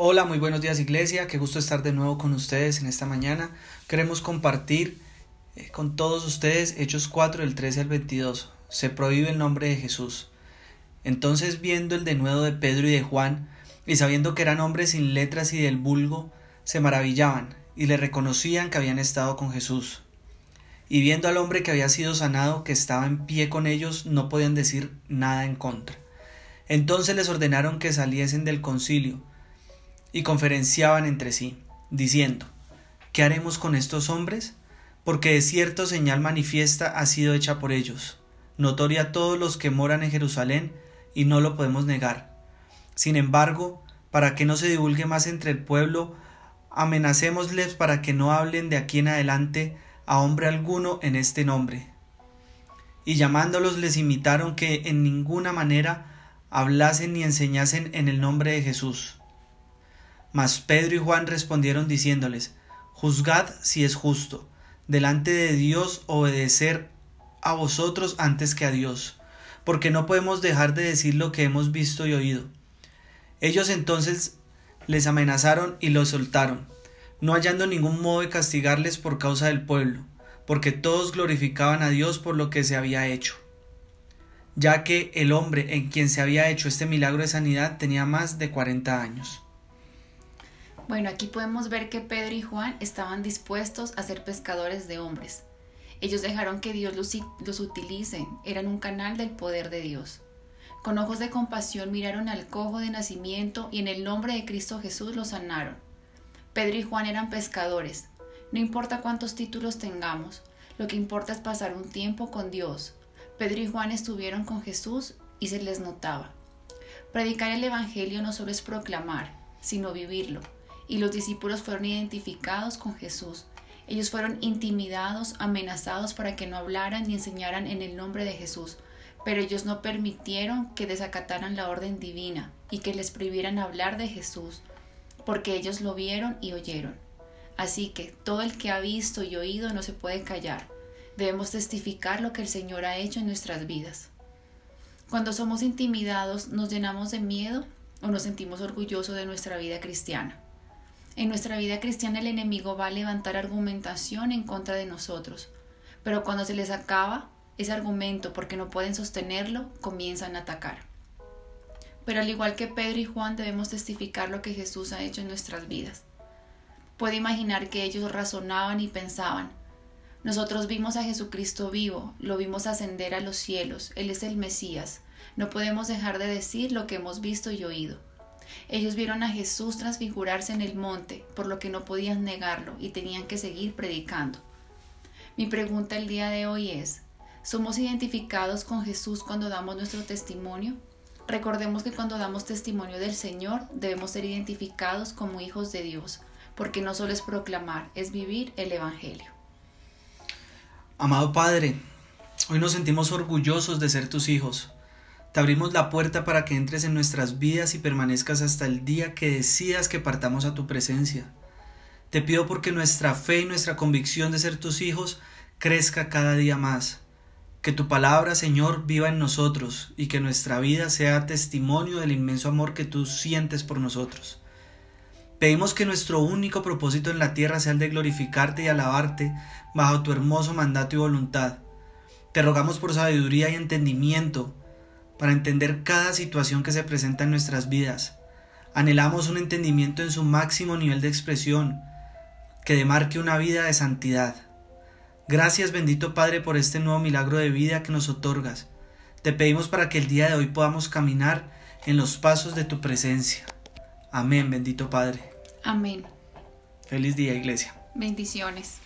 Hola, muy buenos días iglesia, qué gusto estar de nuevo con ustedes en esta mañana. Queremos compartir eh, con todos ustedes Hechos 4 del 13 al 22. Se prohíbe el nombre de Jesús. Entonces viendo el denuedo de Pedro y de Juan, y sabiendo que eran hombres sin letras y del vulgo, se maravillaban y le reconocían que habían estado con Jesús. Y viendo al hombre que había sido sanado, que estaba en pie con ellos, no podían decir nada en contra. Entonces les ordenaron que saliesen del concilio, y conferenciaban entre sí, diciendo, ¿Qué haremos con estos hombres? Porque de cierto señal manifiesta ha sido hecha por ellos, notoria a todos los que moran en Jerusalén, y no lo podemos negar. Sin embargo, para que no se divulgue más entre el pueblo, amenacémosles para que no hablen de aquí en adelante a hombre alguno en este nombre. Y llamándolos les imitaron que en ninguna manera hablasen ni enseñasen en el nombre de Jesús. Mas Pedro y Juan respondieron diciéndoles, Juzgad si es justo, delante de Dios obedecer a vosotros antes que a Dios, porque no podemos dejar de decir lo que hemos visto y oído. Ellos entonces les amenazaron y los soltaron, no hallando ningún modo de castigarles por causa del pueblo, porque todos glorificaban a Dios por lo que se había hecho, ya que el hombre en quien se había hecho este milagro de sanidad tenía más de cuarenta años. Bueno, aquí podemos ver que Pedro y Juan estaban dispuestos a ser pescadores de hombres. Ellos dejaron que Dios los, utilice, eran un canal del poder de Dios. Con ojos de compasión miraron al cojo de nacimiento y en el nombre de Cristo Jesús lo sanaron. Pedro y Juan eran pescadores. No importa cuántos títulos tengamos, lo que importa es pasar un tiempo con Dios. Pedro y Juan estuvieron con Jesús y se les notaba. Predicar el Evangelio no solo es proclamar, sino vivirlo y los discípulos fueron identificados con Jesús. Ellos fueron intimidados, amenazados para que no hablaran ni enseñaran en el nombre de Jesús, pero ellos no permitieron que desacataran la orden divina y que les prohibieran hablar de Jesús, porque ellos lo vieron y oyeron. Así que todo el que ha visto y oído no se puede callar. Debemos testificar lo que el Señor ha hecho en nuestras vidas. Cuando somos intimidados, nos llenamos de miedo o nos sentimos orgullosos de nuestra vida cristiana. En nuestra vida cristiana el enemigo va a levantar argumentación en contra de nosotros, pero cuando se les acaba ese argumento porque no pueden sostenerlo, comienzan a atacar. Pero al igual que Pedro y Juan debemos testificar lo que Jesús ha hecho en nuestras vidas. Puede imaginar que ellos razonaban y pensaban, nosotros vimos a Jesucristo vivo, lo vimos ascender a los cielos, Él es el Mesías, no podemos dejar de decir lo que hemos visto y oído. Ellos vieron a Jesús transfigurarse en el monte, por lo que no podían negarlo y tenían que seguir predicando. Mi pregunta el día de hoy es, ¿somos identificados con Jesús cuando damos nuestro testimonio? Recordemos que cuando damos testimonio del Señor debemos ser identificados como hijos de Dios, porque no solo es proclamar, es vivir el Evangelio. Amado Padre, hoy nos sentimos orgullosos de ser tus hijos. Abrimos la puerta para que entres en nuestras vidas y permanezcas hasta el día que decidas que partamos a tu presencia. Te pido porque nuestra fe y nuestra convicción de ser tus hijos crezca cada día más. Que tu palabra, Señor, viva en nosotros y que nuestra vida sea testimonio del inmenso amor que tú sientes por nosotros. Pedimos que nuestro único propósito en la tierra sea el de glorificarte y alabarte bajo tu hermoso mandato y voluntad. Te rogamos por sabiduría y entendimiento para entender cada situación que se presenta en nuestras vidas. Anhelamos un entendimiento en su máximo nivel de expresión, que demarque una vida de santidad. Gracias bendito Padre por este nuevo milagro de vida que nos otorgas. Te pedimos para que el día de hoy podamos caminar en los pasos de tu presencia. Amén, bendito Padre. Amén. Feliz día, iglesia. Bendiciones.